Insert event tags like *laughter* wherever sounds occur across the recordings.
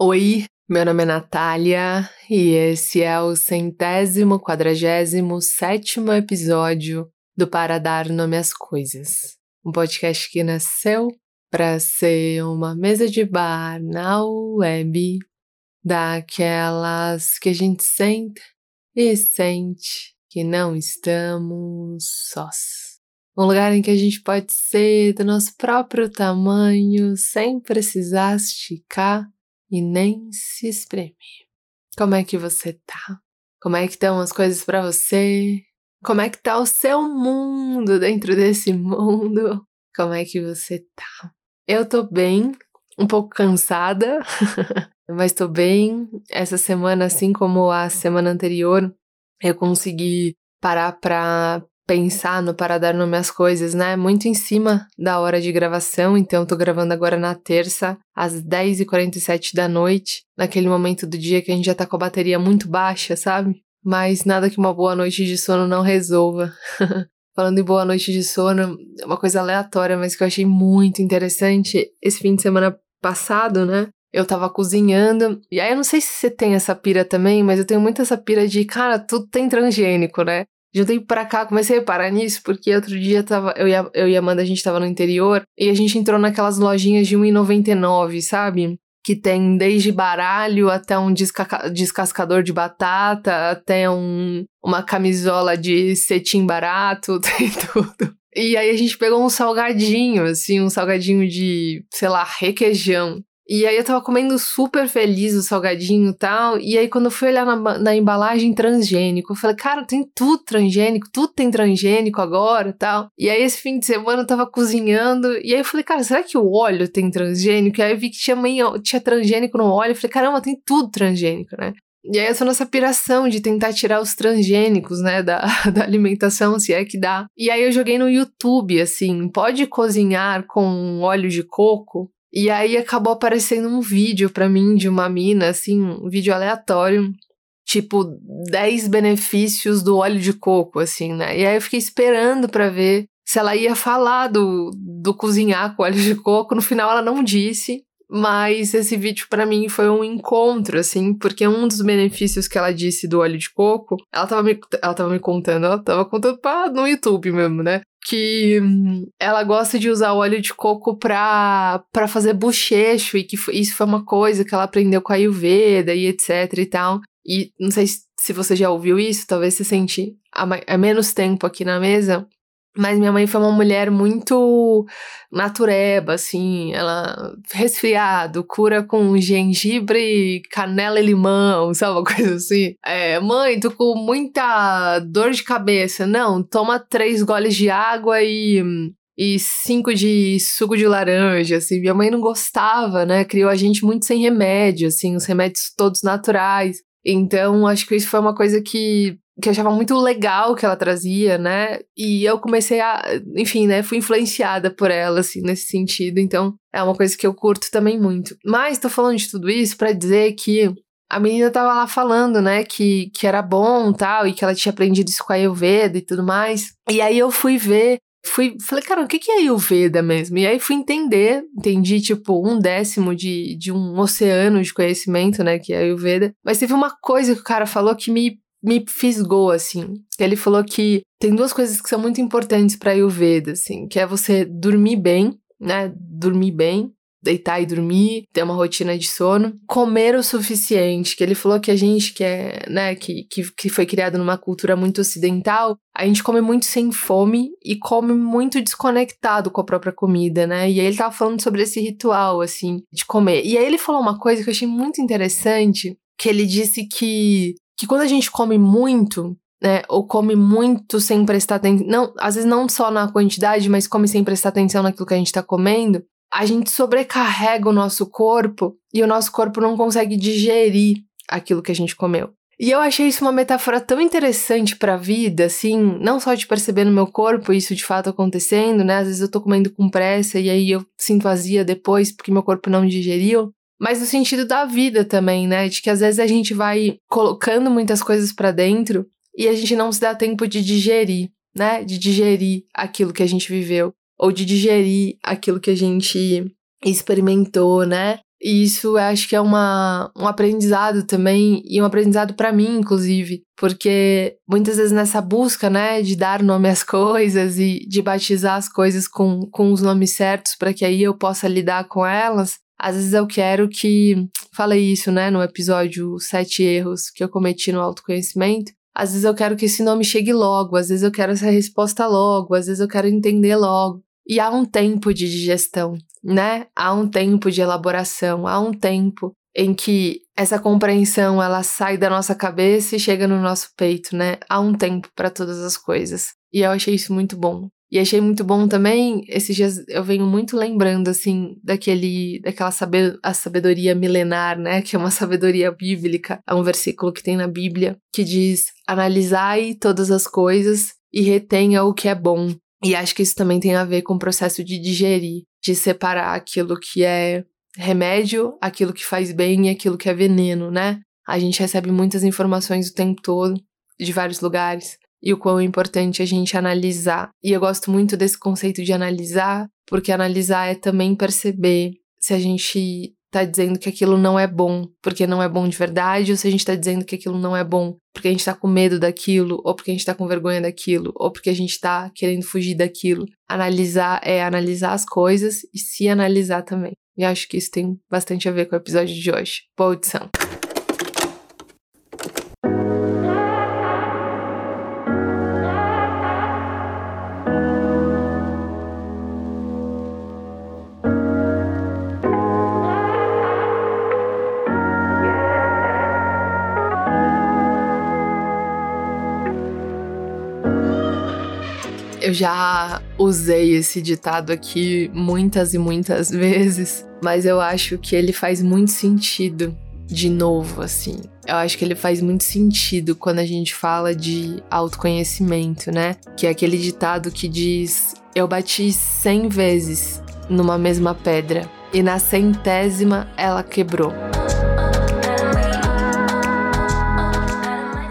Oi, meu nome é Natália e esse é o centésimo quadragésimo sétimo episódio do Para Dar Nome às Coisas. Um podcast que nasceu para ser uma mesa de bar na web daquelas que a gente senta e sente que não estamos sós. Um lugar em que a gente pode ser do nosso próprio tamanho sem precisar esticar e nem se espremer. Como é que você tá? Como é que estão as coisas para você? Como é que tá o seu mundo dentro desse mundo? Como é que você tá? Eu tô bem, um pouco cansada, *laughs* mas tô bem. Essa semana, assim como a semana anterior, eu consegui parar pra pensar no para dar nome às coisas, né? Muito em cima da hora de gravação, então tô gravando agora na terça, às 10h47 da noite, naquele momento do dia que a gente já tá com a bateria muito baixa, sabe? Mas nada que uma boa noite de sono não resolva. *laughs* Falando em boa noite de sono, uma coisa aleatória, mas que eu achei muito interessante, esse fim de semana passado, né? Eu tava cozinhando, e aí eu não sei se você tem essa pira também, mas eu tenho muito essa pira de, cara, tudo tem transgênico, né? De um tempo pra cá, comecei a reparar nisso, porque outro dia tava, eu, e a, eu e a Amanda, a gente tava no interior, e a gente entrou naquelas lojinhas de R$1,99, sabe? Que tem desde baralho até um desca descascador de batata, até um, uma camisola de cetim barato, *laughs* tem tudo. E aí a gente pegou um salgadinho, assim, um salgadinho de, sei lá, requeijão. E aí eu tava comendo super feliz o salgadinho e tal. E aí quando eu fui olhar na, na embalagem transgênico, eu falei, cara, tem tudo transgênico, tudo tem transgênico agora e tal. E aí esse fim de semana eu tava cozinhando. E aí eu falei, cara, será que o óleo tem transgênico? E aí eu vi que tinha, meio, tinha transgênico no óleo. Eu falei, caramba, tem tudo transgênico, né? E aí essa nossa piração de tentar tirar os transgênicos, né, da, *laughs* da alimentação, se é que dá. E aí eu joguei no YouTube, assim, pode cozinhar com óleo de coco? E aí acabou aparecendo um vídeo para mim de uma mina, assim, um vídeo aleatório, tipo 10 benefícios do óleo de coco, assim, né? E aí eu fiquei esperando para ver se ela ia falar do, do cozinhar com óleo de coco. No final ela não disse, mas esse vídeo para mim foi um encontro, assim, porque um dos benefícios que ela disse do óleo de coco, ela tava me, ela tava me contando, ela tava contando pra, no YouTube mesmo, né? Que ela gosta de usar óleo de coco pra, pra fazer bochecho e que isso foi uma coisa que ela aprendeu com a Ayurveda e etc e tal. E não sei se você já ouviu isso, talvez você sente há menos tempo aqui na mesa, mas minha mãe foi uma mulher muito natureba, assim, ela resfriado, cura com gengibre, canela e limão, *laughs* sabe, uma coisa assim. É, mãe, tô com muita dor de cabeça. Não, toma três goles de água e e cinco de suco de laranja, assim. Minha mãe não gostava, né? Criou a gente muito sem remédio, assim, os remédios todos naturais. Então, acho que isso foi uma coisa que que eu achava muito legal que ela trazia, né? E eu comecei a, enfim, né, fui influenciada por ela assim nesse sentido. Então, é uma coisa que eu curto também muito. Mas tô falando de tudo isso para dizer que a menina tava lá falando, né, que, que era bom tal, e que ela tinha aprendido isso com a Ayurveda e tudo mais. E aí eu fui ver, fui, falei, cara, o que, que é Ayurveda mesmo? E aí fui entender, entendi, tipo, um décimo de, de um oceano de conhecimento, né, que é Ayurveda. Mas teve uma coisa que o cara falou que me me fisgou, assim. Ele falou que tem duas coisas que são muito importantes para Ayurveda, assim, que é você dormir bem, né? Dormir bem, deitar e dormir, ter uma rotina de sono, comer o suficiente, que ele falou que a gente que é, né, que, que, que foi criado numa cultura muito ocidental, a gente come muito sem fome e come muito desconectado com a própria comida, né? E aí ele tava falando sobre esse ritual, assim, de comer. E aí ele falou uma coisa que eu achei muito interessante, que ele disse que que quando a gente come muito, né, ou come muito sem prestar atenção, não, às vezes não só na quantidade, mas come sem prestar atenção naquilo que a gente está comendo, a gente sobrecarrega o nosso corpo e o nosso corpo não consegue digerir aquilo que a gente comeu. E eu achei isso uma metáfora tão interessante para a vida, assim, não só de perceber no meu corpo isso de fato acontecendo, né? Às vezes eu tô comendo com pressa e aí eu sinto vazia depois porque meu corpo não digeriu mas no sentido da vida também, né? De que às vezes a gente vai colocando muitas coisas para dentro e a gente não se dá tempo de digerir, né? De digerir aquilo que a gente viveu ou de digerir aquilo que a gente experimentou, né? E isso eu acho que é uma, um aprendizado também, e um aprendizado para mim, inclusive, porque muitas vezes nessa busca, né, de dar nome às coisas e de batizar as coisas com, com os nomes certos para que aí eu possa lidar com elas, às vezes eu quero que. Falei isso, né, no episódio Sete Erros que eu cometi no autoconhecimento. Às vezes eu quero que esse nome chegue logo, às vezes eu quero essa resposta logo, às vezes eu quero entender logo. E há um tempo de digestão, né? Há um tempo de elaboração, há um tempo em que essa compreensão ela sai da nossa cabeça e chega no nosso peito, né? Há um tempo para todas as coisas. E eu achei isso muito bom. E achei muito bom também, esses dias eu venho muito lembrando, assim, daquele, daquela saber, a sabedoria milenar, né, que é uma *laughs* sabedoria bíblica, é um versículo que tem na Bíblia, que diz, analisai todas as coisas e retenha o que é bom. E acho que isso também tem a ver com o processo de digerir, de separar aquilo que é remédio, aquilo que faz bem e aquilo que é veneno, né? A gente recebe muitas informações o tempo todo, de vários lugares, e o quão é importante a gente analisar. E eu gosto muito desse conceito de analisar, porque analisar é também perceber se a gente tá dizendo que aquilo não é bom porque não é bom de verdade, ou se a gente tá dizendo que aquilo não é bom porque a gente tá com medo daquilo, ou porque a gente tá com vergonha daquilo, ou porque a gente tá querendo fugir daquilo. Analisar é analisar as coisas e se analisar também. E acho que isso tem bastante a ver com o episódio de hoje. Boa audição. Eu já usei esse ditado aqui muitas e muitas *laughs* vezes, mas eu acho que ele faz muito sentido de novo, assim. Eu acho que ele faz muito sentido quando a gente fala de autoconhecimento, né? Que é aquele ditado que diz: Eu bati cem vezes numa mesma pedra e na centésima ela quebrou.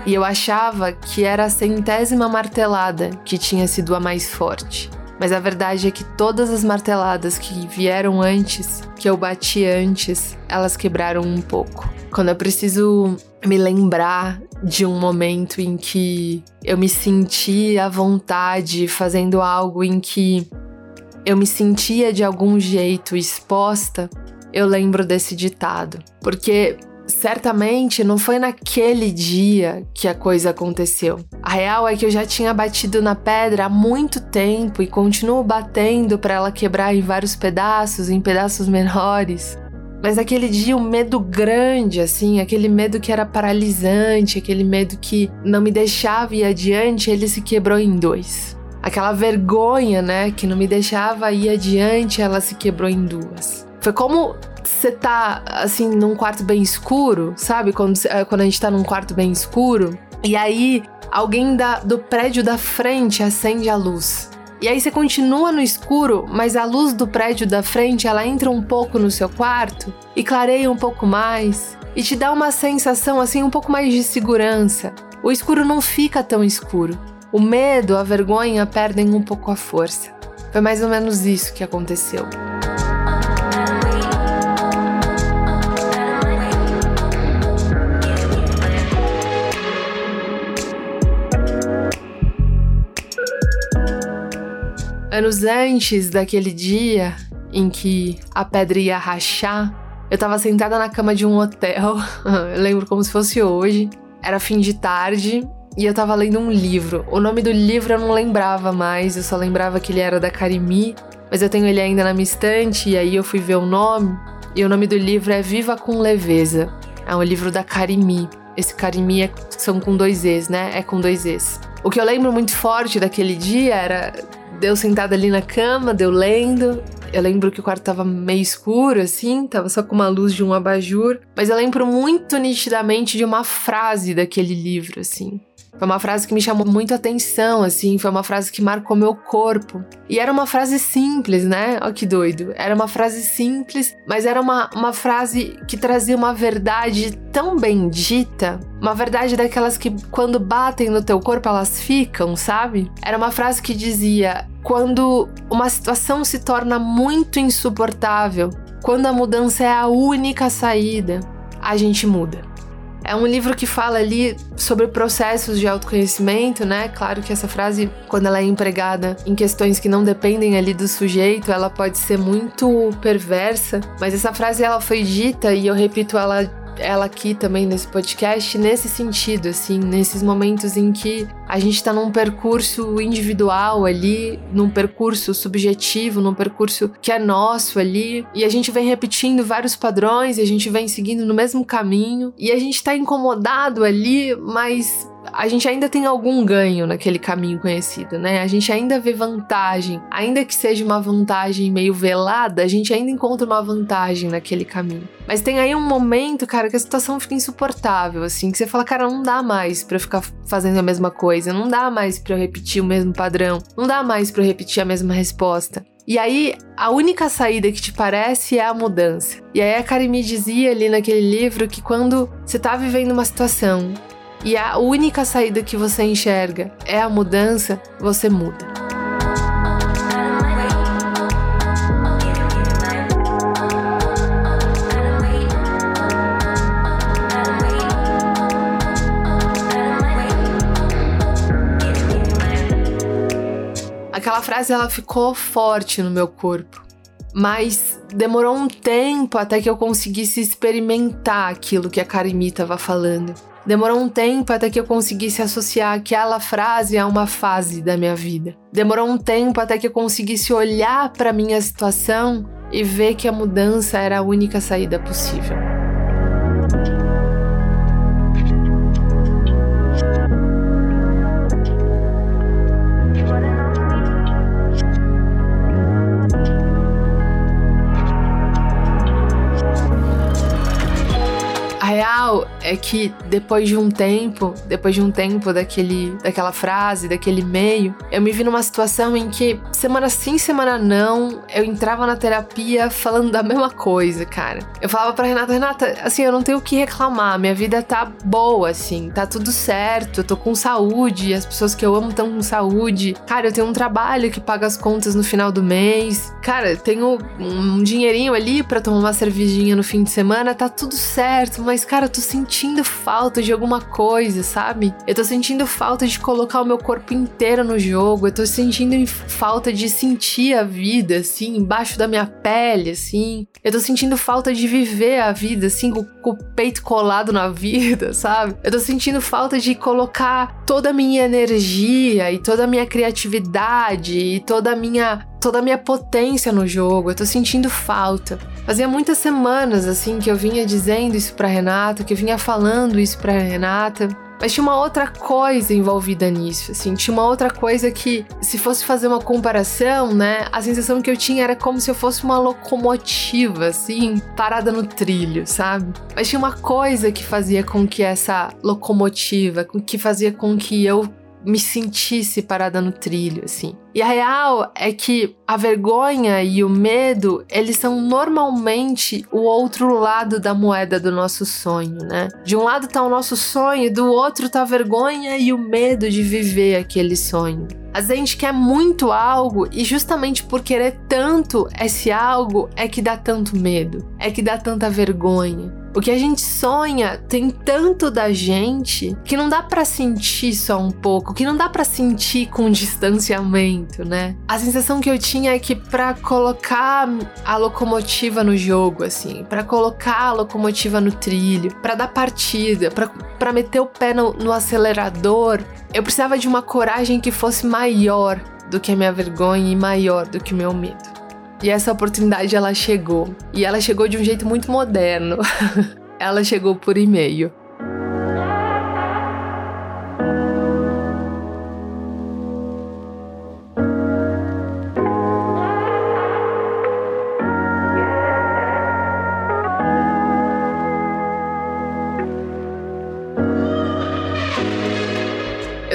E eu achava que era a centésima martelada que tinha sido a mais forte. Mas a verdade é que todas as marteladas que vieram antes, que eu bati antes, elas quebraram um pouco. Quando eu preciso me lembrar de um momento em que eu me senti à vontade fazendo algo em que eu me sentia de algum jeito exposta, eu lembro desse ditado. Porque certamente não foi naquele dia que a coisa aconteceu. A real é que eu já tinha batido na pedra há muito tempo e continuo batendo para ela quebrar em vários pedaços, em pedaços *laughs* menores. Mas aquele dia, um medo grande, assim, aquele medo que era paralisante, aquele medo que não me deixava ir adiante, ele se quebrou em dois. Aquela vergonha, né, que não me deixava ir adiante, ela se quebrou em duas. Foi como você tá, assim, num quarto bem escuro, sabe? Quando, eh, quando a gente tá num quarto bem escuro, e aí alguém da, do prédio da frente acende a luz. E aí você continua no escuro, mas a luz do prédio da frente ela entra um pouco no seu quarto e clareia um pouco mais e te dá uma sensação assim um pouco mais de segurança. O escuro não fica tão escuro. O medo, a vergonha perdem um pouco a força. Foi mais ou menos isso que aconteceu. Anos antes daquele dia em que a pedra ia rachar, eu tava sentada na cama de um hotel, *laughs* eu lembro como se fosse hoje. Era fim de tarde e eu tava lendo um livro. O nome do livro eu não lembrava mais, eu só lembrava que ele era da Karimi, mas eu tenho ele ainda na minha estante e aí eu fui ver o nome. E o nome do livro é Viva com Leveza. É um livro da Karimi. Esse Karimi é, são com dois E's, né? É com dois E's. O que eu lembro muito forte daquele dia era deu sentada ali na cama, deu lendo. Eu lembro que o quarto tava meio escuro, assim, tava só com uma luz de um abajur. Mas eu lembro muito nitidamente de uma frase daquele livro, assim. Foi uma frase que me chamou muito atenção, assim, foi uma frase que marcou meu corpo. E era uma frase simples, né? Ó que doido. Era uma frase simples, mas era uma, uma frase que trazia uma verdade tão bendita, uma verdade daquelas que quando batem no teu corpo elas ficam, sabe? Era uma frase que dizia: quando uma situação se torna muito insuportável, quando a mudança é a única saída, a gente muda. É um livro que fala ali sobre processos de autoconhecimento, né? Claro que essa frase, quando ela é empregada em questões que não dependem ali do sujeito, ela pode ser muito perversa, mas essa frase ela foi dita e eu repito ela ela aqui também nesse podcast nesse sentido, assim, nesses momentos em que a gente está num percurso individual ali, num percurso subjetivo, num percurso que é nosso ali, e a gente vem repetindo vários padrões, e a gente vem seguindo no mesmo caminho, e a gente está incomodado ali, mas a gente ainda tem algum ganho naquele caminho conhecido, né? A gente ainda vê vantagem, ainda que seja uma vantagem meio velada, a gente ainda encontra uma vantagem naquele caminho. Mas tem aí um momento, cara, que a situação fica insuportável, assim, que você fala, cara, não dá mais para ficar fazendo a mesma coisa, não dá mais para eu repetir o mesmo padrão, não dá mais para eu repetir a mesma resposta. E aí, a única saída que te parece é a mudança. E aí, a Karimi dizia ali naquele livro que quando você tá vivendo uma situação e a única saída que você enxerga é a mudança, você muda. Aquela frase ela ficou forte no meu corpo, mas demorou um tempo até que eu conseguisse experimentar aquilo que a Karimi estava falando. Demorou um tempo até que eu conseguisse associar aquela frase a uma fase da minha vida. Demorou um tempo até que eu conseguisse olhar para minha situação e ver que a mudança era a única saída possível. real é que depois de um tempo, depois de um tempo daquele, daquela frase, daquele e-mail, eu me vi numa situação em que semana sim, semana não, eu entrava na terapia falando da mesma coisa, cara. Eu falava pra Renata, Renata, assim, eu não tenho o que reclamar, minha vida tá boa, assim, tá tudo certo, eu tô com saúde, as pessoas que eu amo estão com saúde. Cara, eu tenho um trabalho que paga as contas no final do mês. Cara, eu tenho um dinheirinho ali para tomar uma cervejinha no fim de semana, tá tudo certo, mas cara, eu tô sentindo falta de alguma coisa, sabe? Eu tô sentindo falta de colocar o meu corpo inteiro no jogo, eu tô sentindo falta de sentir a vida, assim, embaixo da minha pele, assim. Eu tô sentindo falta de viver a vida, assim, com, com o peito colado na *laughs* vida, sabe? Eu tô sentindo falta de colocar toda a minha energia e toda a minha criatividade e toda a minha toda a minha potência no jogo. Eu tô sentindo falta. Fazia muitas semanas assim que eu vinha dizendo isso para Renata, que eu vinha falando isso para Renata. Mas tinha uma outra coisa envolvida nisso, assim, tinha uma outra coisa que, se fosse fazer uma comparação, né, a sensação que eu tinha era como se eu fosse uma locomotiva, assim, parada no trilho, sabe? Mas tinha uma coisa que fazia com que essa locomotiva, que fazia com que eu me sentisse parada no trilho, assim. E a real é que a vergonha e o medo, eles são normalmente o outro lado da moeda do nosso sonho, né? De um lado tá o nosso sonho, do outro tá a vergonha e o medo de viver aquele sonho. Às vezes a gente quer muito algo e justamente por querer tanto esse algo é que dá tanto medo, é que dá tanta vergonha. O que a gente sonha tem tanto da gente que não dá para sentir só um pouco, que não dá para sentir com *laughs* distanciamento, né? A sensação que eu tinha é que para colocar a locomotiva no jogo, assim, para colocar a locomotiva no trilho, para dar partida, para meter o pé no, no acelerador, eu precisava de uma coragem que fosse maior do que a minha vergonha e maior do que o meu medo. E essa oportunidade ela chegou. E ela chegou de um jeito muito moderno. *laughs* ela chegou por e-mail.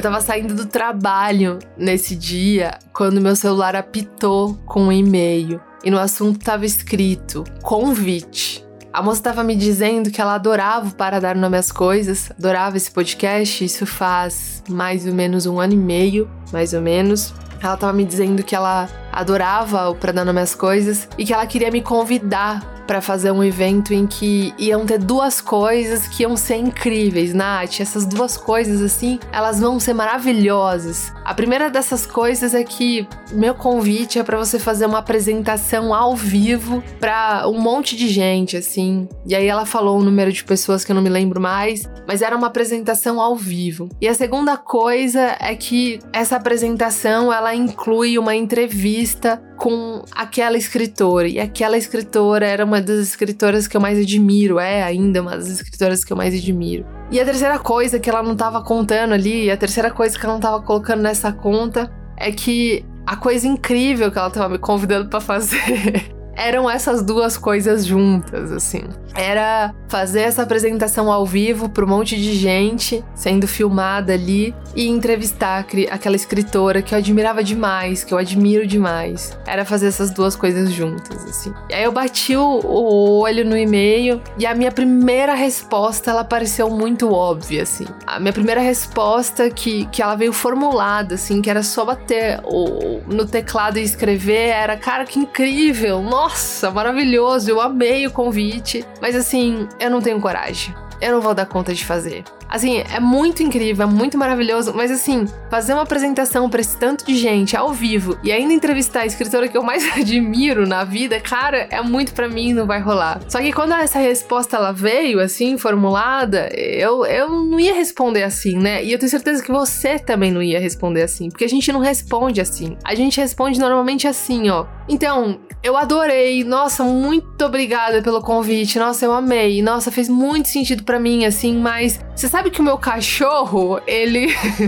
Eu tava saindo do trabalho nesse dia quando meu celular apitou com um e-mail e no assunto tava escrito convite. A moça tava me dizendo que ela adorava o Para Dar Nome às Coisas, adorava esse podcast, isso faz mais ou menos um ano e meio, mais ou menos. Ela tava me dizendo que ela adorava o Pra Dar Nome às Coisas e que ela queria me convidar para fazer um evento em que iam ter duas coisas que iam ser incríveis, Nath. Essas duas coisas, assim, elas vão ser maravilhosas. A primeira dessas coisas é que meu convite é para você fazer uma apresentação ao vivo para um monte de gente, assim. E aí ela falou um número de pessoas que eu não me lembro mais, mas era uma apresentação ao vivo. E a segunda coisa é que essa apresentação ela inclui uma entrevista com aquela escritora. E aquela escritora era uma das escritoras que eu mais admiro, é ainda uma das escritoras que eu mais admiro. E a terceira coisa que ela não estava contando ali, a terceira coisa que ela não estava colocando nessa conta é que a coisa incrível que ela estava me convidando para fazer *laughs* eram essas duas coisas juntas, assim. Era fazer essa apresentação ao vivo para um monte de gente sendo filmada ali e entrevistar aquela escritora que eu admirava demais, que eu admiro demais. Era fazer essas duas coisas juntas, assim. E aí eu bati o, olho no e-mail e a minha primeira resposta ela pareceu muito óbvia, assim. A minha primeira resposta que, que ela veio formulada, assim, que era só bater o, no teclado e escrever, era, cara, que incrível! Nossa! Nossa, maravilhoso, eu amei o convite. Mas assim, eu não tenho coragem. Eu não vou dar conta de fazer. Assim, é muito incrível, é muito maravilhoso, mas assim, fazer uma apresentação para esse tanto de gente ao vivo e ainda entrevistar a escritora que eu mais *laughs* admiro na vida, cara, é muito para mim, não vai rolar. Só que quando essa resposta ela veio assim, formulada, eu, eu não ia responder assim, né? E eu tenho certeza que você também não ia responder assim, porque a gente não responde assim. A gente responde normalmente assim, ó. Então, eu adorei. Nossa, muito obrigada pelo convite. Nossa, eu amei. Nossa, fez muito sentido para mim assim, mas você sabe que o meu cachorro, ele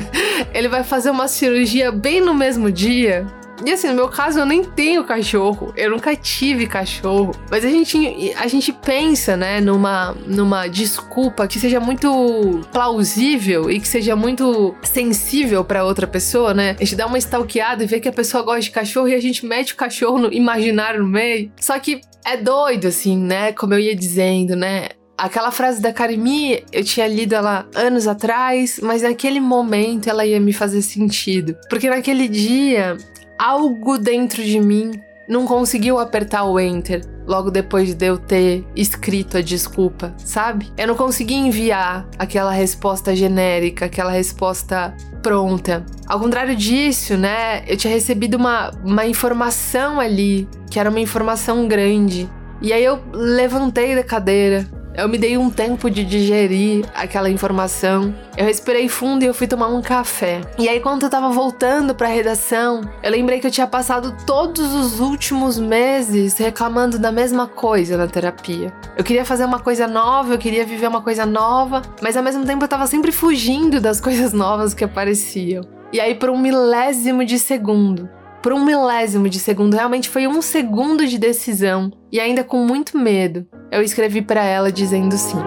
*laughs* ele vai fazer uma cirurgia bem no mesmo dia. E assim, no meu caso, eu nem tenho cachorro. Eu nunca tive cachorro. Mas a gente, a gente pensa, né, numa, numa desculpa que seja muito plausível e que seja muito sensível para outra pessoa, né? A gente dá uma stalkeada e vê que a pessoa gosta de cachorro e a gente mete o cachorro no imaginário no meio. Só que é doido, assim, né? Como eu ia dizendo, né? Aquela frase da Karimi, eu tinha lido ela anos atrás, mas naquele momento ela ia me fazer sentido. Porque naquele dia, algo dentro de mim não conseguiu apertar o enter logo depois de eu ter escrito a desculpa, sabe? Eu não consegui enviar aquela resposta genérica, aquela resposta pronta. Ao contrário disso, né, eu tinha recebido uma, uma informação ali, que era uma informação grande. E aí eu levantei da cadeira, eu me dei um tempo de digerir aquela informação. Eu respirei fundo e eu fui tomar um café. E aí, quando eu tava voltando pra redação, eu lembrei que eu tinha passado todos os últimos meses reclamando da mesma coisa na terapia. Eu queria fazer uma coisa nova, eu queria viver uma coisa nova, mas ao mesmo tempo eu tava sempre fugindo das *laughs* coisas novas que apareciam. E aí, por um milésimo de segundo, por um milésimo de segundo, realmente foi um segundo de decisão, e ainda com muito medo, eu escrevi para ela dizendo sim.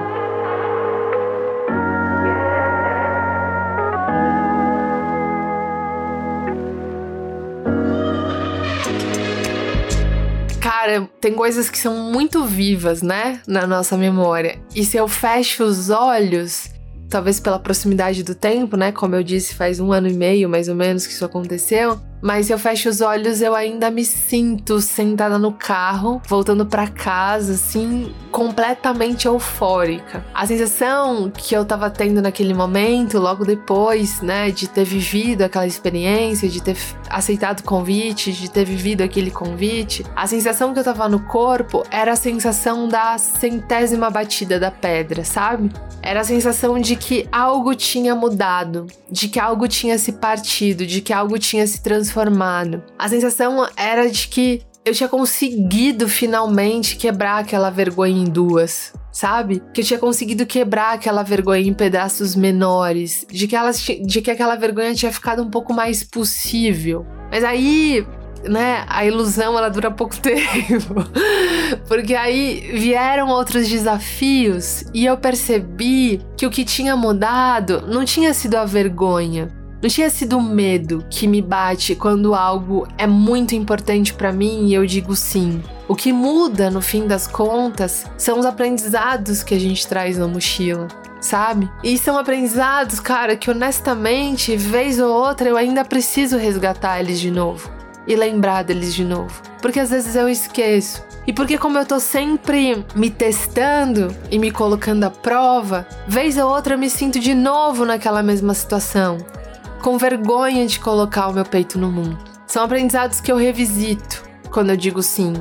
Cara, tem coisas que são muito vivas, né, na nossa memória. E se eu fecho os olhos, talvez pela proximidade do tempo, né? Como eu disse, faz um ano e meio mais ou menos que isso aconteceu. Mas se eu fecho os olhos, eu ainda me sinto sentada no carro, voltando para casa, assim, completamente eufórica. A sensação que eu tava tendo naquele momento, logo depois, né, de ter vivido aquela experiência, de ter aceitado o convite, de ter vivido aquele convite, a sensação que eu tava no corpo era a sensação da centésima batida da pedra, sabe? Era a sensação de que algo tinha mudado, de que algo tinha se partido, de que algo tinha se transformado transformado. A sensação era de que eu tinha conseguido finalmente quebrar aquela vergonha em duas, sabe? Que eu tinha conseguido quebrar aquela vergonha em pedaços menores, de que, de que aquela vergonha tinha ficado um pouco mais possível. Mas aí, né, a ilusão ela dura pouco *laughs* tempo. Porque aí vieram outros desafios e eu percebi que o que tinha mudado não tinha sido a vergonha, não tinha sido o medo que me bate quando algo é muito importante para mim e eu digo sim. O que muda, no fim das contas, são os aprendizados que a gente traz na mochila sabe? E são aprendizados, cara, que honestamente, vez ou outra, eu ainda preciso resgatar eles de novo e lembrar deles de novo. Porque às vezes eu esqueço. E porque como eu tô sempre me testando e me colocando à prova, vez ou outra eu me sinto de novo naquela mesma situação, com vergonha de colocar o meu peito no mundo. São aprendizados que eu revisito quando eu digo sim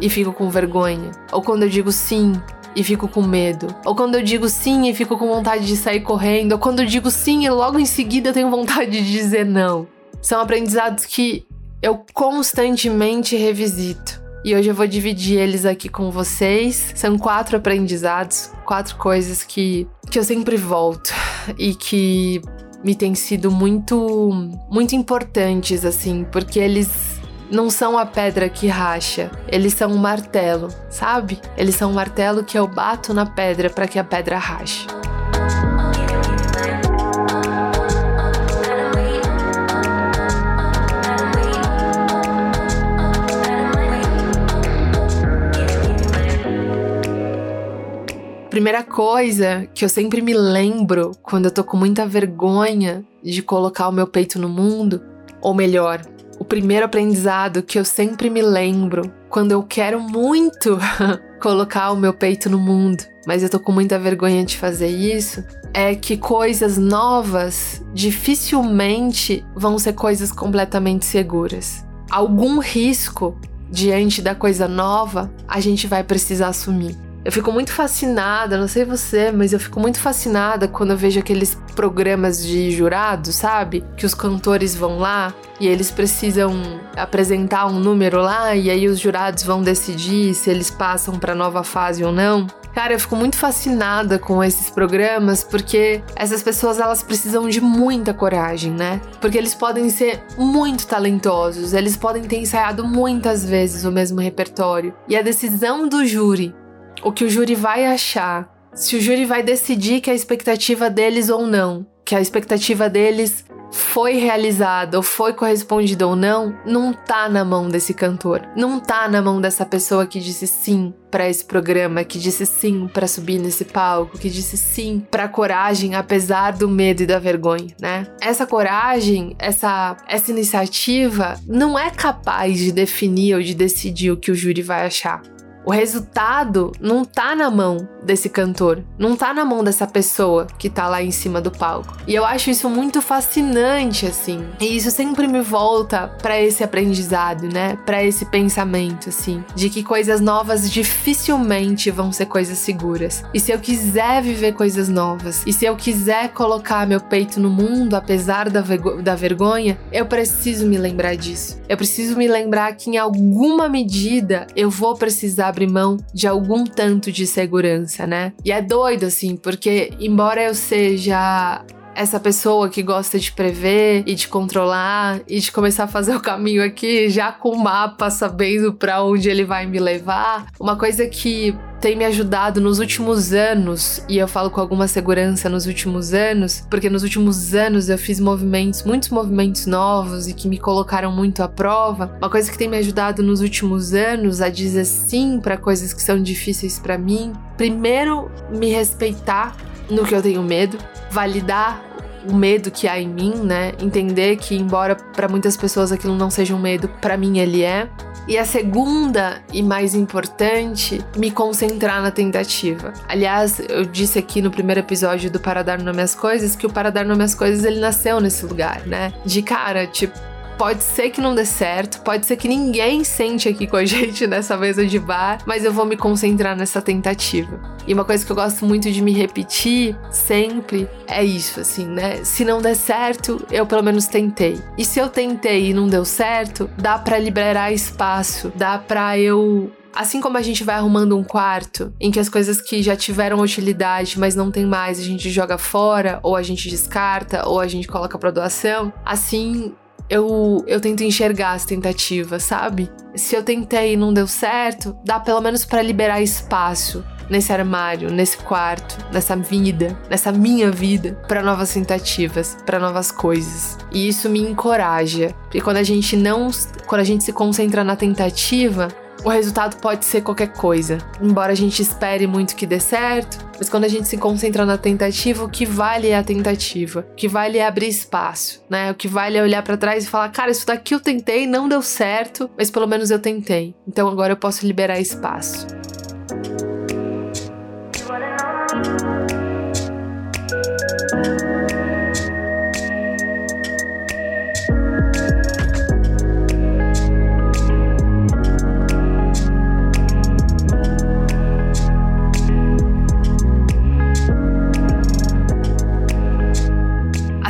e fico com vergonha, ou quando eu digo sim e fico com medo, ou quando eu digo sim e fico com vontade de sair correndo, ou quando eu digo sim e logo em seguida eu tenho vontade de dizer não. São aprendizados que eu constantemente revisito e hoje eu vou dividir eles aqui com vocês. São quatro aprendizados, quatro coisas que, que eu sempre volto e que me têm sido muito, muito importantes, assim, porque eles não são a pedra que racha, eles são um martelo, sabe? Eles são um martelo que eu bato na pedra para que a pedra rache. Primeira coisa que eu sempre me lembro quando eu tô com muita vergonha de colocar o meu peito no mundo, ou melhor, o primeiro aprendizado que eu sempre me lembro quando eu quero muito *laughs* colocar o meu peito no mundo, mas eu tô com muita vergonha de fazer isso, é que coisas novas dificilmente vão ser coisas completamente seguras. Algum risco diante da coisa nova a gente vai precisar assumir. Eu fico muito fascinada, não sei você, mas eu fico muito fascinada quando eu vejo aqueles programas de jurados, sabe? Que os cantores vão lá e eles precisam apresentar um número lá e aí os jurados vão decidir se eles passam para nova fase ou não. Cara, eu fico muito fascinada com esses programas porque essas pessoas elas precisam de muita coragem, né? Porque eles podem ser muito talentosos, eles podem ter ensaiado muitas vezes o mesmo repertório. E a decisão do júri o que o júri vai achar, se o júri vai decidir que a expectativa deles ou não, que a expectativa deles foi realizada ou foi correspondida ou não, não tá na mão desse cantor. Não tá na mão dessa pessoa que disse sim para esse programa, que disse sim para subir nesse palco, que disse sim para coragem apesar do medo e da vergonha, né? Essa coragem, essa essa iniciativa não é capaz de definir ou de decidir o que o júri vai achar. O resultado não tá na mão desse cantor, não tá na mão dessa pessoa que tá lá em cima do palco. E eu acho isso muito fascinante assim. E isso sempre me volta para esse aprendizado, né? Para esse pensamento assim, de que coisas novas dificilmente vão ser coisas seguras. E se eu quiser viver coisas novas, e se eu quiser colocar meu peito no mundo apesar da, da vergonha, eu preciso me lembrar disso. Eu preciso me lembrar que em alguma medida eu vou precisar abrir mão de algum tanto de segurança, né? E é doido assim, porque embora eu seja essa pessoa que gosta de prever e de controlar e de começar a fazer o caminho aqui já com o mapa, sabendo para onde ele vai me levar. Uma coisa que tem me ajudado nos últimos anos, e eu falo com alguma segurança nos últimos anos, porque nos últimos anos eu fiz movimentos, muitos movimentos novos e que me colocaram muito à prova. Uma coisa que tem me ajudado nos últimos anos a dizer sim para coisas que são difíceis para mim. Primeiro, me respeitar no que eu tenho medo, validar o medo que há em mim, né? Entender que embora para muitas pessoas aquilo não seja um medo, para mim ele é. E a segunda e mais importante, me concentrar na tentativa. Aliás, eu disse aqui no primeiro episódio do Para Dar Nome às Coisas que o Para Dar Nome às Coisas ele nasceu nesse lugar, né? De cara, tipo, Pode ser que não dê certo, pode ser que ninguém sente aqui com a *laughs* gente nessa mesa de bar, mas eu vou me concentrar nessa tentativa. E uma coisa que eu gosto muito de me repetir sempre é isso, assim, né? Se não der certo, eu pelo menos tentei. E se eu tentei e não deu certo, dá para liberar espaço, dá para eu Assim como a gente vai arrumando um quarto em que as coisas que já tiveram utilidade, mas não tem mais, a gente joga fora, ou a gente descarta, ou a gente coloca para doação, assim eu, eu tento enxergar as tentativas, sabe? Se eu tentei e não deu certo, dá pelo menos para liberar espaço nesse armário, nesse quarto, nessa vida, nessa minha vida, para novas tentativas, para novas coisas. E isso me encoraja, porque quando a gente não, quando a gente se concentra na tentativa, o resultado pode ser qualquer coisa. Embora a gente espere muito que dê certo, mas quando a gente se concentra na tentativa, o que vale é a tentativa. O que vale é abrir espaço, né? O que vale é olhar para trás e falar: "Cara, isso daqui eu tentei, não deu certo, mas pelo menos eu tentei. Então agora eu posso liberar espaço."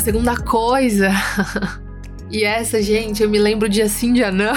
Segunda coisa, *laughs* e essa, gente, eu me lembro de assim dia não,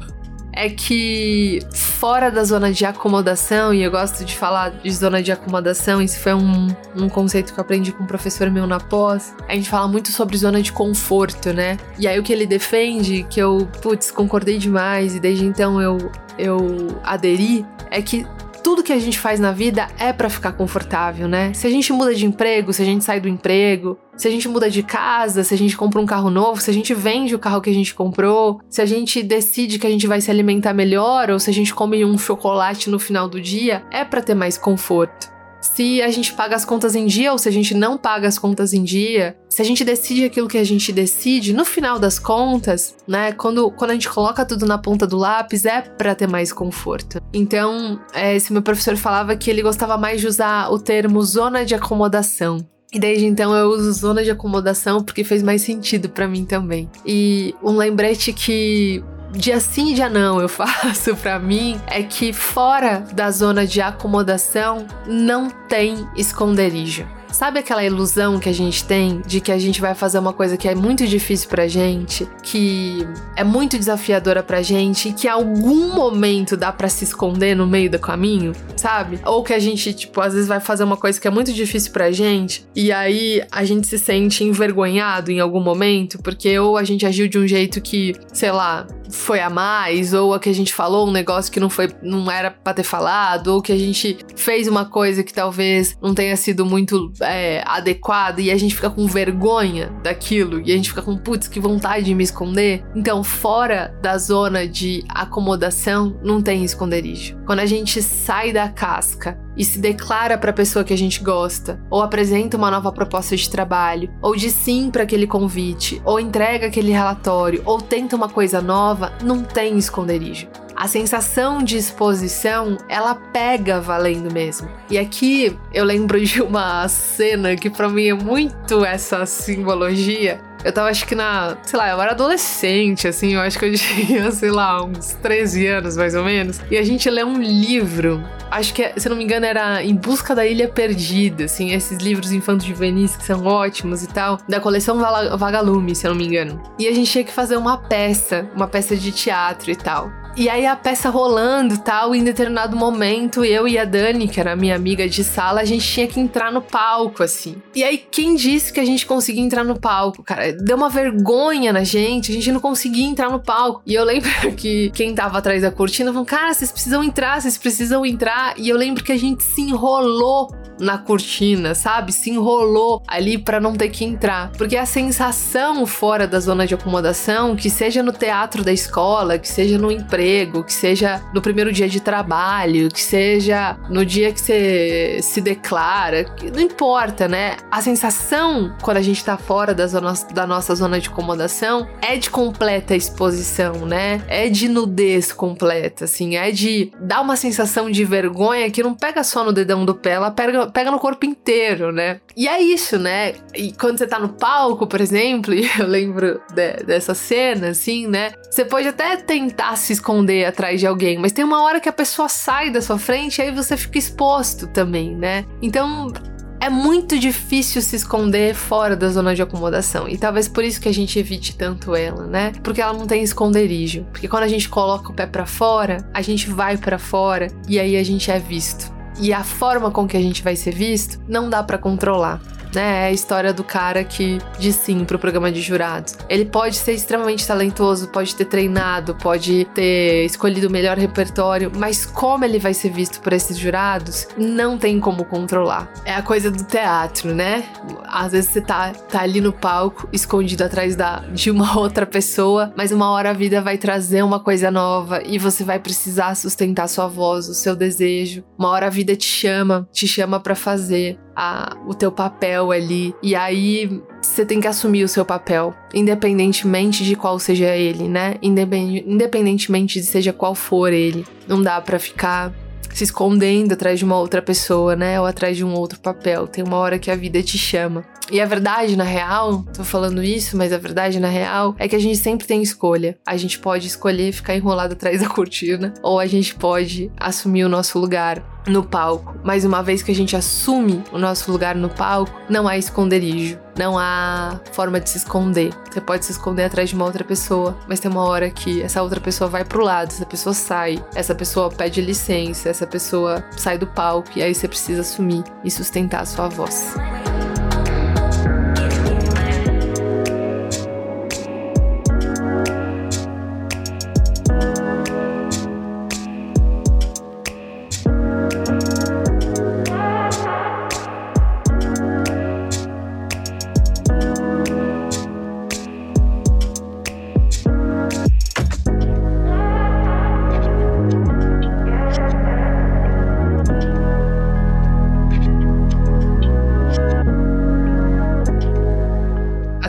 *laughs* é que fora da zona de acomodação, e eu gosto de falar de zona de acomodação, isso foi um, um conceito que eu aprendi com um professor meu na pós, a gente fala muito sobre zona de conforto, né? E aí o que ele defende, que eu, putz, concordei demais, e desde então eu, eu aderi, é que tudo que a gente faz na vida é para ficar confortável, né? Se a gente muda de emprego, se a gente sai do emprego, se a gente muda de casa, se a gente compra um carro novo, se a gente vende o carro que a gente comprou, se a gente decide que a gente vai se alimentar melhor ou se a gente come um chocolate no final do dia, é para ter mais conforto se a gente paga as contas em dia ou se a gente não paga as contas em dia, se a gente decide aquilo que a gente decide, no final das contas, né, quando, quando a gente coloca tudo na ponta do lápis, é para ter mais conforto. Então, é, esse meu professor falava que ele gostava mais de usar o termo zona de acomodação. E desde então eu uso zona de acomodação porque fez mais sentido para mim também. E um lembrete que dia sim, dia não eu *laughs* faço para mim é que fora da zona de acomodação não tem esconderijo. Sabe aquela ilusão que a gente tem de que a gente vai fazer uma coisa que é muito difícil pra gente, que é muito desafiadora pra gente e que em algum momento dá para se esconder no meio do caminho, sabe? Ou que a gente, tipo, às vezes vai fazer uma coisa que é muito difícil pra gente e aí a gente se sente envergonhado em algum momento, porque ou a gente agiu de um jeito que, sei lá, foi a mais, ou a que a gente falou um negócio que não foi, não era para ter falado, ou que a gente fez uma coisa que talvez não tenha sido muito é, adequada e a gente fica com vergonha daquilo e a gente fica com putz, que vontade de me esconder. Então, fora da zona de acomodação, não tem esconderijo. Quando a gente sai da casca e se declara para a pessoa que a gente gosta, ou apresenta uma nova proposta de trabalho, ou diz sim para aquele convite, ou entrega aquele relatório, ou tenta uma coisa nova, não tem esconderijo. A sensação de exposição, ela pega valendo mesmo. E aqui eu lembro de uma cena que para mim é muito essa simbologia, eu tava, acho que na. Sei lá, eu era adolescente, assim, eu acho que eu *laughs* tinha, sei lá, uns 13 anos mais ou menos. E a gente lê um livro, acho que, se não me engano, era Em Busca da Ilha Perdida, assim, esses livros infantos juvenis que são ótimos e tal, da coleção Vagalume, se eu não me engano. E a gente tinha que fazer uma peça, uma peça de teatro e tal. E aí a peça rolando tal, em determinado momento, eu e a Dani, que era minha amiga de sala, a gente tinha que entrar no palco, assim. E aí, quem disse que a gente conseguia entrar no palco, cara? Deu uma vergonha na gente, a gente não conseguia entrar no palco. E eu lembro *laughs* que quem tava atrás da cortina falou, cara, vocês precisam entrar, vocês precisam entrar. E eu lembro que a gente se enrolou na cortina, sabe? Se enrolou ali para não ter que entrar. Porque a sensação fora da zona de acomodação, que seja no teatro da escola, que seja no emprego, que seja no primeiro dia de trabalho, que seja no dia que você se declara, não importa, né? A sensação quando a gente tá fora da, zona, da nossa zona de acomodação é de completa exposição, né? É de nudez completa, assim, é de dar uma sensação de vergonha que não pega só no dedão do pé, ela pega, pega no corpo inteiro, né? E é isso, né? E quando você tá no palco, por exemplo, *laughs* e eu lembro de, dessa cena, assim, né? Você pode até tentar se esconder atrás de alguém, mas tem uma hora que a pessoa sai da sua frente e aí você fica exposto também, né? Então é muito difícil se esconder fora da zona de acomodação. E talvez por isso que a gente evite tanto ela, né? Porque ela não tem esconderijo. Porque quando a gente coloca o pé para fora, a gente vai para fora e aí a gente é visto. E a forma com que a gente vai ser visto não dá para controlar né? É a história do cara que diz sim pro programa de jurados. Ele pode ser extremamente talentoso, pode ter treinado, pode ter escolhido o melhor repertório, mas como ele vai ser visto por esses jurados, não tem como controlar. É a coisa do teatro, né? Às vezes você tá, tá ali no palco, escondido atrás da, de uma *laughs* outra pessoa, mas uma hora a vida vai trazer uma coisa nova e você vai precisar sustentar sua voz, o seu desejo. Uma hora a vida te chama, te chama para fazer a, o teu papel ali. E aí você tem que assumir o seu papel, independentemente de qual seja ele, né? Independentemente de seja qual for ele. Não dá para ficar se escondendo atrás de uma outra pessoa, né? Ou atrás de um outro papel. Tem uma hora que a vida te chama. E a verdade, na real, tô falando isso, mas a verdade, na real, é que a gente sempre tem escolha. A gente pode escolher ficar enrolado atrás da cortina, ou a gente pode assumir o nosso lugar no palco. Mas uma vez que a gente assume o nosso lugar no palco, não há esconderijo, não há forma de se esconder. Você pode se esconder atrás de uma outra pessoa, mas tem uma hora que essa outra pessoa vai pro lado, essa pessoa sai, essa pessoa pede licença, essa pessoa sai do palco e aí você precisa assumir e sustentar a sua voz.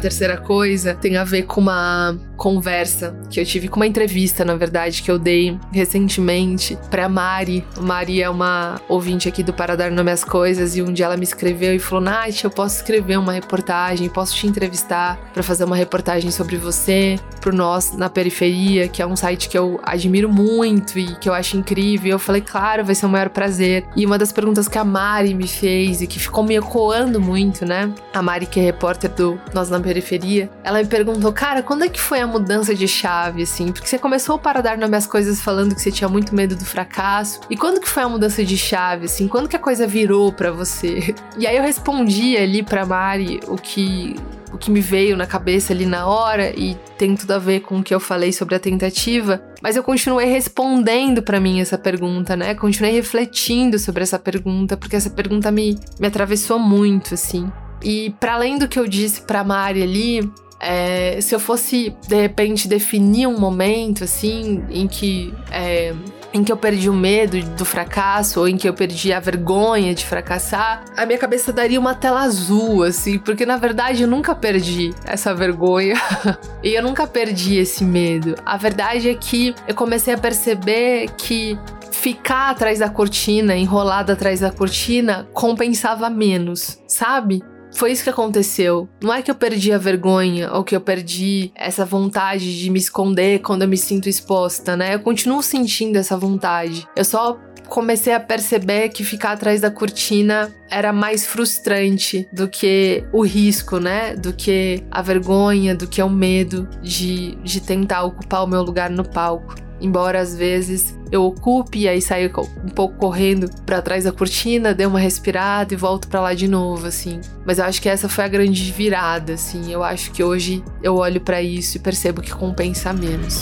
Terceira coisa tem a ver com uma conversa que eu tive, com uma entrevista, na verdade, que eu dei recentemente pra Mari. Mari é uma ouvinte aqui do Para Dar Nome às Coisas e um dia ela me escreveu e falou: Nath, eu posso escrever uma reportagem, posso te entrevistar para fazer uma reportagem sobre você, pro Nós na Periferia, que é um site que eu admiro muito e que eu acho incrível. Eu falei: claro, vai ser o maior prazer. E uma das perguntas que a Mari me fez e que ficou me ecoando muito, né? A Mari, que é repórter do Nós na Periferia, periferia, ela me perguntou, cara, quando é que foi a mudança de chave, assim? Porque você começou para dar nome às coisas falando que você tinha muito medo do fracasso. E quando que foi a mudança de chave, assim? Quando que a coisa virou para você? *laughs* E aí eu respondi ali pra Mari o que o que me veio na cabeça ali na hora e tem tudo a ver com o que eu falei sobre a tentativa, mas eu continuei respondendo para mim essa pergunta, né? Continuei refletindo sobre essa pergunta, porque essa pergunta me, me atravessou muito, assim. E para além do que eu disse pra Mari ali, é, se eu fosse de repente definir um momento assim em que é, em que eu perdi o medo do fracasso ou em que eu perdi a vergonha de fracassar, a minha cabeça daria uma tela azul, assim, porque na verdade eu nunca perdi essa vergonha *laughs* e eu nunca perdi esse medo. A verdade é que eu comecei a perceber que ficar atrás da cortina, enrolada atrás da cortina, compensava menos, sabe? Foi isso que aconteceu. Não é que eu perdi a vergonha ou que eu perdi essa vontade de me esconder quando eu me sinto exposta, né? Eu continuo sentindo essa vontade. Eu só comecei a perceber que ficar atrás da cortina era mais frustrante do que o risco, né? Do que a vergonha, do que o medo de, de tentar ocupar o meu lugar no palco. Embora às vezes eu ocupe e aí saio um pouco correndo para trás da cortina, dê uma respirada e volto para lá de novo, assim. Mas eu acho que essa foi a grande virada, assim. Eu acho que hoje eu olho para isso e percebo que compensa menos.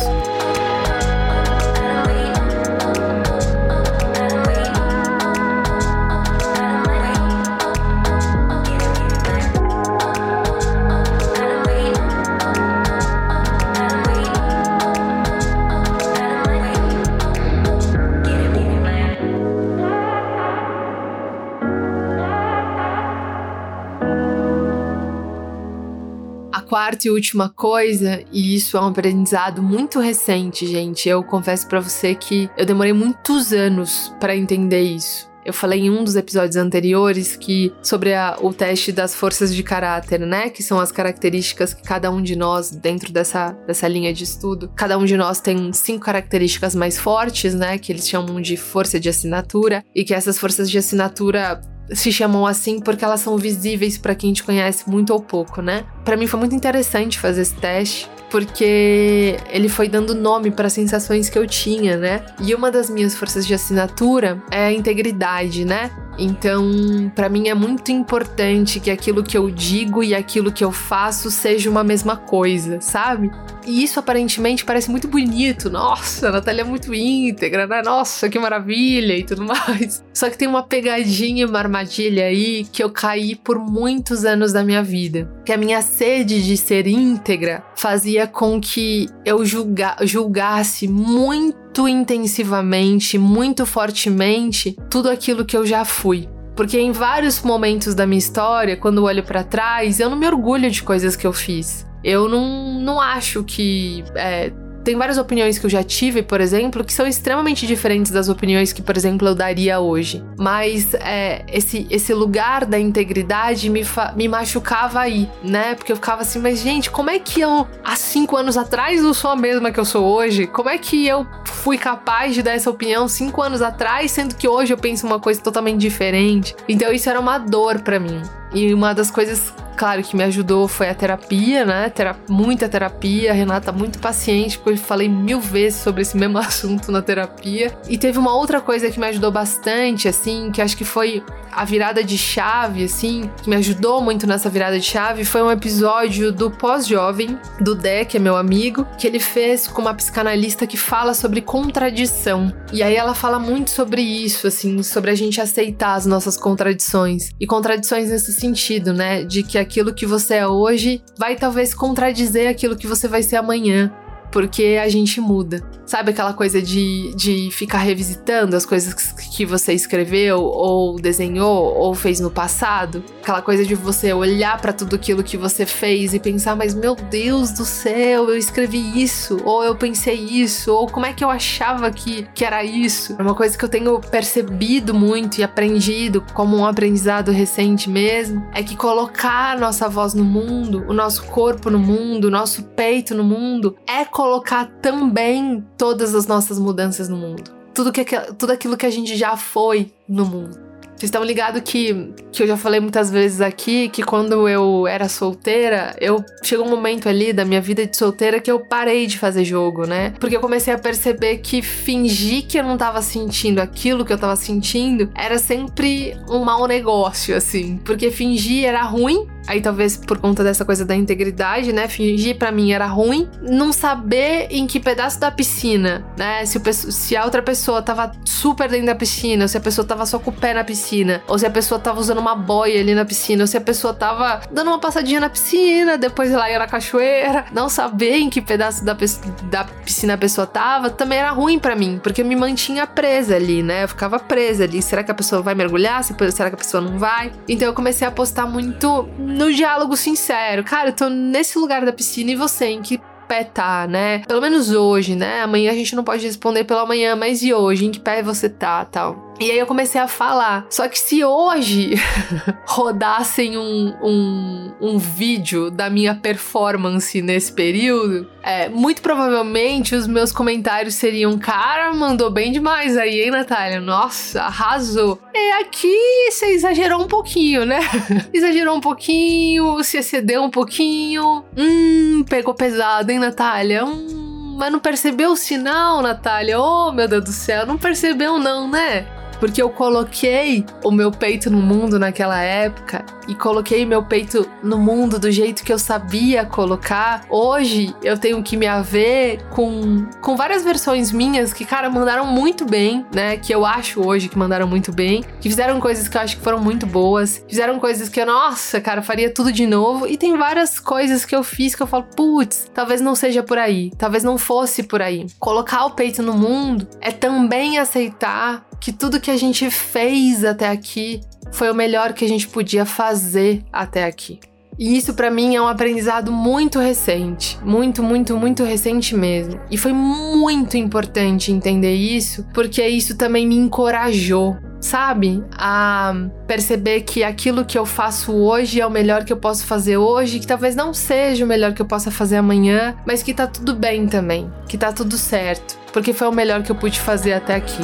Quarta e última coisa, e isso é um aprendizado muito recente, gente. Eu confesso para você que eu demorei muitos anos para entender isso. Eu falei em um dos episódios anteriores que sobre a, o teste das forças de caráter, né? Que são as características que cada um de nós, dentro dessa, dessa linha de estudo, cada um de nós tem cinco características mais fortes, né? Que eles chamam de força de assinatura, e que essas forças de assinatura se chamam assim porque elas são visíveis para quem te conhece muito ou pouco, né? Para mim foi muito interessante fazer esse teste, porque ele foi dando nome para sensações que eu tinha, né? E uma das minhas forças de assinatura é a integridade, né? Então, para mim é muito importante que aquilo que eu digo e aquilo que eu faço seja uma mesma coisa, sabe? E isso aparentemente parece muito bonito. Nossa, a Natália é muito íntegra, né? Nossa, que maravilha e tudo *laughs* mais. Só que tem uma pegadinha, uma armadilha aí que eu caí por muitos anos da minha vida. Que a minha sede de ser íntegra fazia com que eu julga julgasse muito intensivamente, muito fortemente tudo aquilo que eu já fui. Porque em vários momentos da minha história, quando eu olho para trás, eu não me orgulho de coisas que eu fiz. Eu não, não acho que. É, tem várias opiniões que eu já tive, por exemplo, que são extremamente diferentes das opiniões que, por exemplo, eu daria hoje. Mas é, esse, esse lugar da integridade me, me machucava aí, né? Porque eu ficava assim, mas gente, como é que eu, há cinco anos atrás, não sou a mesma que eu sou hoje? Como é que eu fui capaz de dar essa opinião cinco anos atrás, sendo que hoje eu penso uma coisa totalmente diferente? Então isso era uma dor para mim. E uma das coisas Claro que me ajudou foi a terapia, né? Muita terapia. A Renata muito paciente, porque eu falei mil vezes sobre esse *laughs* mesmo assunto na terapia. E teve uma outra coisa que me ajudou bastante, assim, que acho que foi a virada de chave, assim, que me ajudou muito nessa virada de chave, foi um episódio do Pós-Jovem, do Dé, que é meu amigo, que ele fez com uma psicanalista que fala sobre contradição. E aí ela fala muito sobre isso, assim, sobre a gente aceitar as nossas contradições. E contradições nesse sentido, né? De que aquilo que você é hoje vai talvez contradizer aquilo que você vai ser amanhã porque a gente muda. Sabe aquela coisa de, de ficar revisitando as coisas que você escreveu, ou desenhou, ou fez no passado? Aquela coisa de você olhar para tudo aquilo que você fez e pensar, mas meu Deus do céu, eu escrevi isso, ou eu pensei isso, ou como é que eu achava que, que era isso? É uma coisa que eu tenho percebido muito e aprendido como um aprendizado recente mesmo, é que colocar nossa voz no mundo, o nosso corpo no mundo, o nosso peito no mundo, é colocar também todas as nossas mudanças no mundo. Tudo, que, tudo aquilo que a gente já foi no mundo. Vocês estão ligados que, que eu já falei muitas vezes aqui que quando eu era solteira, eu chegou um momento ali da minha vida de solteira que eu parei de fazer jogo, né? Porque eu comecei a perceber que fingir que eu não tava sentindo aquilo que eu tava sentindo era sempre um mau negócio, assim. Porque fingir era ruim Aí talvez por conta dessa coisa da integridade, né? Fingir para mim era ruim. Não saber em que pedaço da piscina, né? Se, o, se a outra pessoa tava super dentro da piscina, ou se a pessoa tava só com o pé na piscina, ou se a pessoa tava usando uma boia ali na piscina, ou se a pessoa tava dando uma passadinha na piscina, depois ela ia na cachoeira. Não saber em que pedaço da, da piscina a pessoa tava também era ruim para mim, porque eu me mantinha presa ali, né? Eu ficava presa ali. Será que a pessoa vai mergulhar? Será que a pessoa não vai? Então eu comecei a apostar muito no diálogo sincero. Cara, eu tô nesse lugar da piscina e você, em que pé tá, né? Pelo menos hoje, né? Amanhã a gente não pode responder pela manhã, mas e hoje? Em que pé você tá, tal? E aí eu comecei a falar. Só que se hoje *laughs* rodassem um, um, um, vídeo da minha performance nesse período, é, muito provavelmente os meus comentários seriam: Cara, mandou bem demais aí, hein, Natália? Nossa, arrasou. E aqui você exagerou um pouquinho, né? *laughs* exagerou um pouquinho, se excedeu um pouquinho. Hum, pegou pesado, hein, Natália? Hum, mas não percebeu o sinal, Natália? Oh, meu Deus do céu, não percebeu não, né? Porque eu coloquei o meu peito no mundo naquela época e coloquei meu peito no mundo do jeito que eu sabia colocar. Hoje eu tenho que me haver com, com várias versões minhas que, cara, mandaram muito bem, né? Que eu acho hoje que mandaram muito bem. Que fizeram coisas que eu acho que foram muito boas. Fizeram coisas que eu, nossa, cara, faria tudo de novo. E tem várias coisas que eu fiz que eu falo, putz, talvez não seja por aí. Talvez não fosse por aí. Colocar o peito no mundo é também aceitar que tudo que a gente fez até aqui foi o melhor que a gente podia fazer até aqui. E isso para mim é um aprendizado muito recente, muito, muito, muito recente mesmo. E foi muito importante entender isso, porque isso também me encorajou, sabe? A perceber que aquilo que eu faço hoje é o melhor que eu posso fazer hoje, que talvez não seja o melhor que eu possa fazer amanhã, mas que tá tudo bem também, que tá tudo certo, porque foi o melhor que eu pude fazer até aqui.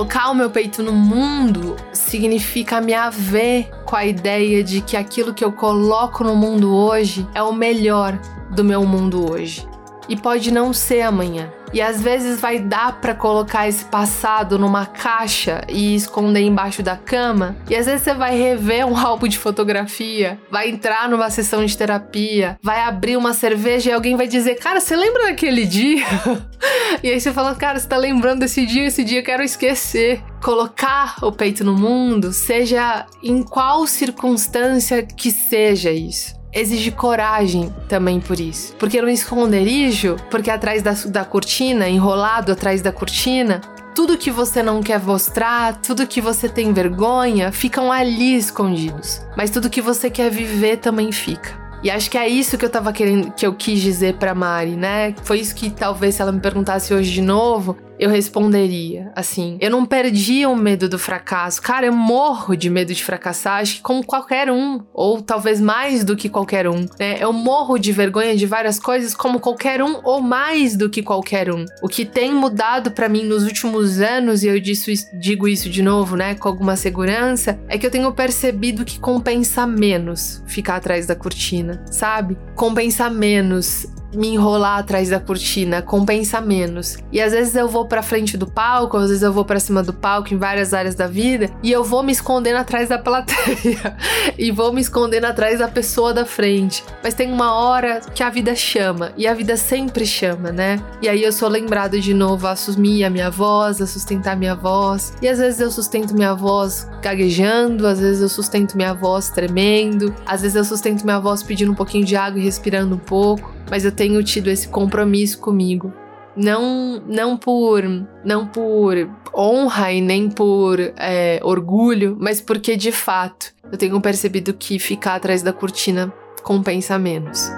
Colocar o meu peito no mundo significa me haver com a ideia de que aquilo que eu coloco no mundo hoje é o melhor do meu mundo hoje. E pode não ser amanhã. E às vezes vai dar para colocar esse passado numa caixa e esconder embaixo da cama. E às vezes você vai rever um álbum de fotografia, vai entrar numa sessão de terapia, vai abrir uma cerveja e alguém vai dizer: Cara, você lembra daquele dia? *laughs* e aí você fala: Cara, você tá lembrando desse dia? Esse dia eu quero esquecer. Colocar o peito no mundo, seja em qual circunstância que seja isso exige coragem também por isso. Porque no esconderijo, porque atrás da, da cortina, enrolado atrás da cortina, tudo que você não quer mostrar, tudo que você tem vergonha, ficam ali escondidos. Mas tudo que você quer viver também fica. E acho que é isso que eu tava querendo, que eu quis dizer pra Mari, né? Foi isso que talvez se ela me perguntasse hoje de novo, eu responderia assim: eu não perdi o medo do fracasso. Cara, eu morro de medo de fracassar, acho que como qualquer um, ou talvez mais do que qualquer um. Né? Eu morro de vergonha de várias coisas, como qualquer um, ou mais do que qualquer um. O que tem mudado para mim nos últimos anos, e eu digo isso de novo, né, com alguma segurança, é que eu tenho percebido que compensa menos ficar atrás da cortina, sabe? Compensa menos me enrolar atrás da cortina, compensa menos. E às vezes eu vou para frente do palco, às vezes eu vou para cima do palco em várias áreas da vida e eu vou me escondendo atrás da plateia *laughs* e vou me escondendo atrás da pessoa da frente. Mas tem uma hora que a vida chama e a vida sempre chama, né? E aí eu sou lembrado de novo a assumir a minha voz, a sustentar minha voz. E às vezes eu sustento minha voz gaguejando, às vezes eu sustento minha voz tremendo, às vezes eu sustento minha voz pedindo um pouquinho de água e respirando um pouco mas eu tenho tido esse compromisso comigo. Não, não por não por honra e nem por é, orgulho, mas porque de fato eu tenho percebido que ficar atrás da cortina compensa menos.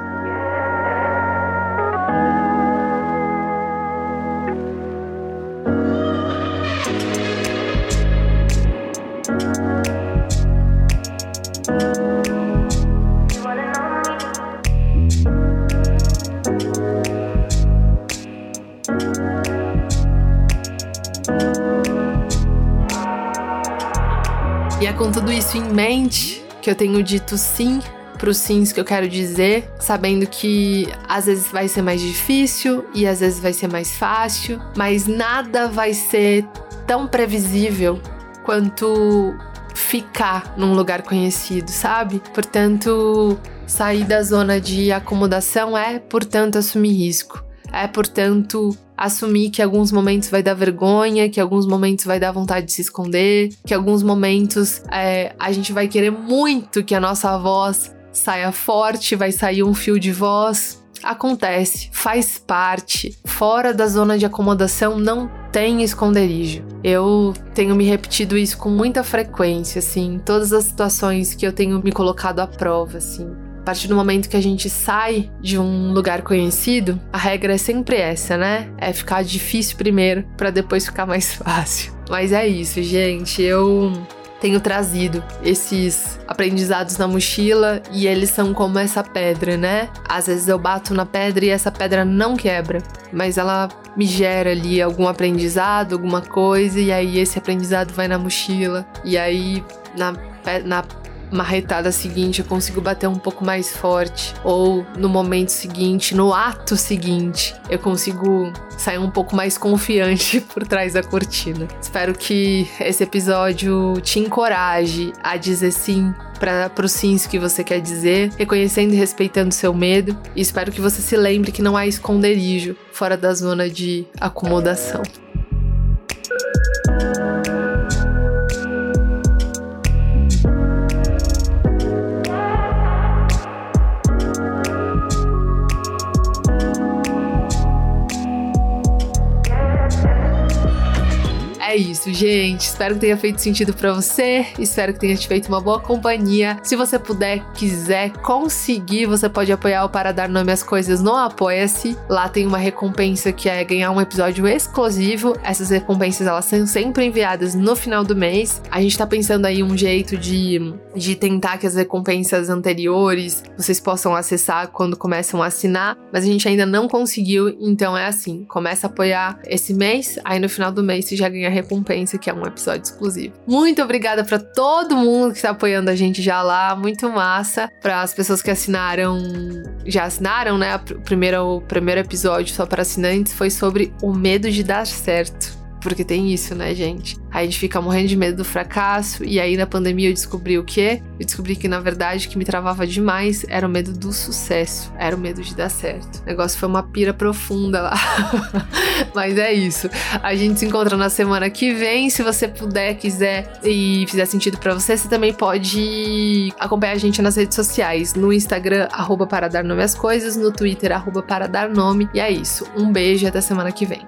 Tudo isso em mente que eu tenho dito sim para os sims que eu quero dizer, sabendo que às vezes vai ser mais difícil e às vezes vai ser mais fácil, mas nada vai ser tão previsível quanto ficar num lugar conhecido, sabe? Portanto, sair da zona de acomodação é, portanto, assumir risco. É, portanto, assumir que alguns momentos vai dar vergonha, que alguns momentos vai dar vontade de se esconder, que alguns momentos é, a gente vai querer muito que a nossa voz saia forte, vai sair um fio de voz. Acontece, faz parte. Fora da zona de acomodação não tem esconderijo. Eu tenho me repetido isso com muita frequência, assim, todas as situações que eu tenho me colocado à prova, assim. A partir do momento que a gente sai de um lugar conhecido, a regra é sempre essa, né? É ficar difícil primeiro para depois ficar mais *laughs* fácil. Mas é isso, gente. Eu tenho trazido esses aprendizados na mochila e eles são como essa pedra, né? Às vezes eu bato na pedra e essa pedra não quebra, mas ela me gera ali algum aprendizado, alguma coisa, e aí esse aprendizado vai na mochila, e aí na, na marretada seguinte eu consigo bater um pouco mais forte, ou no momento seguinte, no ato seguinte, eu consigo sair um pouco mais confiante *laughs* por trás da cortina. Espero que esse episódio te encoraje a dizer sim para os sims que você quer dizer, reconhecendo e respeitando seu medo. E espero que você se lembre que não há esconderijo fora da zona de acomodação. É isso, gente. Espero que tenha feito sentido para você. Espero que tenha te feito uma boa companhia. Se você puder, quiser, conseguir, você pode apoiar o Para Dar Nome às Coisas no Apoia-se. Lá tem uma recompensa que é ganhar um episódio exclusivo. Essas recompensas elas são sempre enviadas no final do mês. A gente tá pensando aí um jeito de, de tentar que as recompensas anteriores vocês possam acessar quando começam a assinar, mas a gente ainda não conseguiu. Então é assim: começa a apoiar esse mês, aí no final do mês você já ganha recompensa pensa que é um episódio exclusivo. Muito obrigada para todo mundo que está apoiando a gente já lá, muito massa. Para as pessoas que assinaram, já assinaram, né? O primeiro, o primeiro episódio só para assinantes foi sobre o medo de dar certo. Porque tem isso, né, gente? Aí a gente fica morrendo de medo do fracasso. E aí na pandemia eu descobri o quê? Eu descobri que na verdade o que me travava demais era o medo do sucesso, era o medo de dar certo. O negócio foi uma pira profunda lá. *laughs* Mas é isso. A gente se encontra na semana que vem. Se você puder, quiser e fizer sentido para você, você também pode acompanhar a gente nas redes sociais. No Instagram, arroba para dar nome às coisas, no Twitter, arroba para dar nome. E é isso. Um beijo e até semana que vem.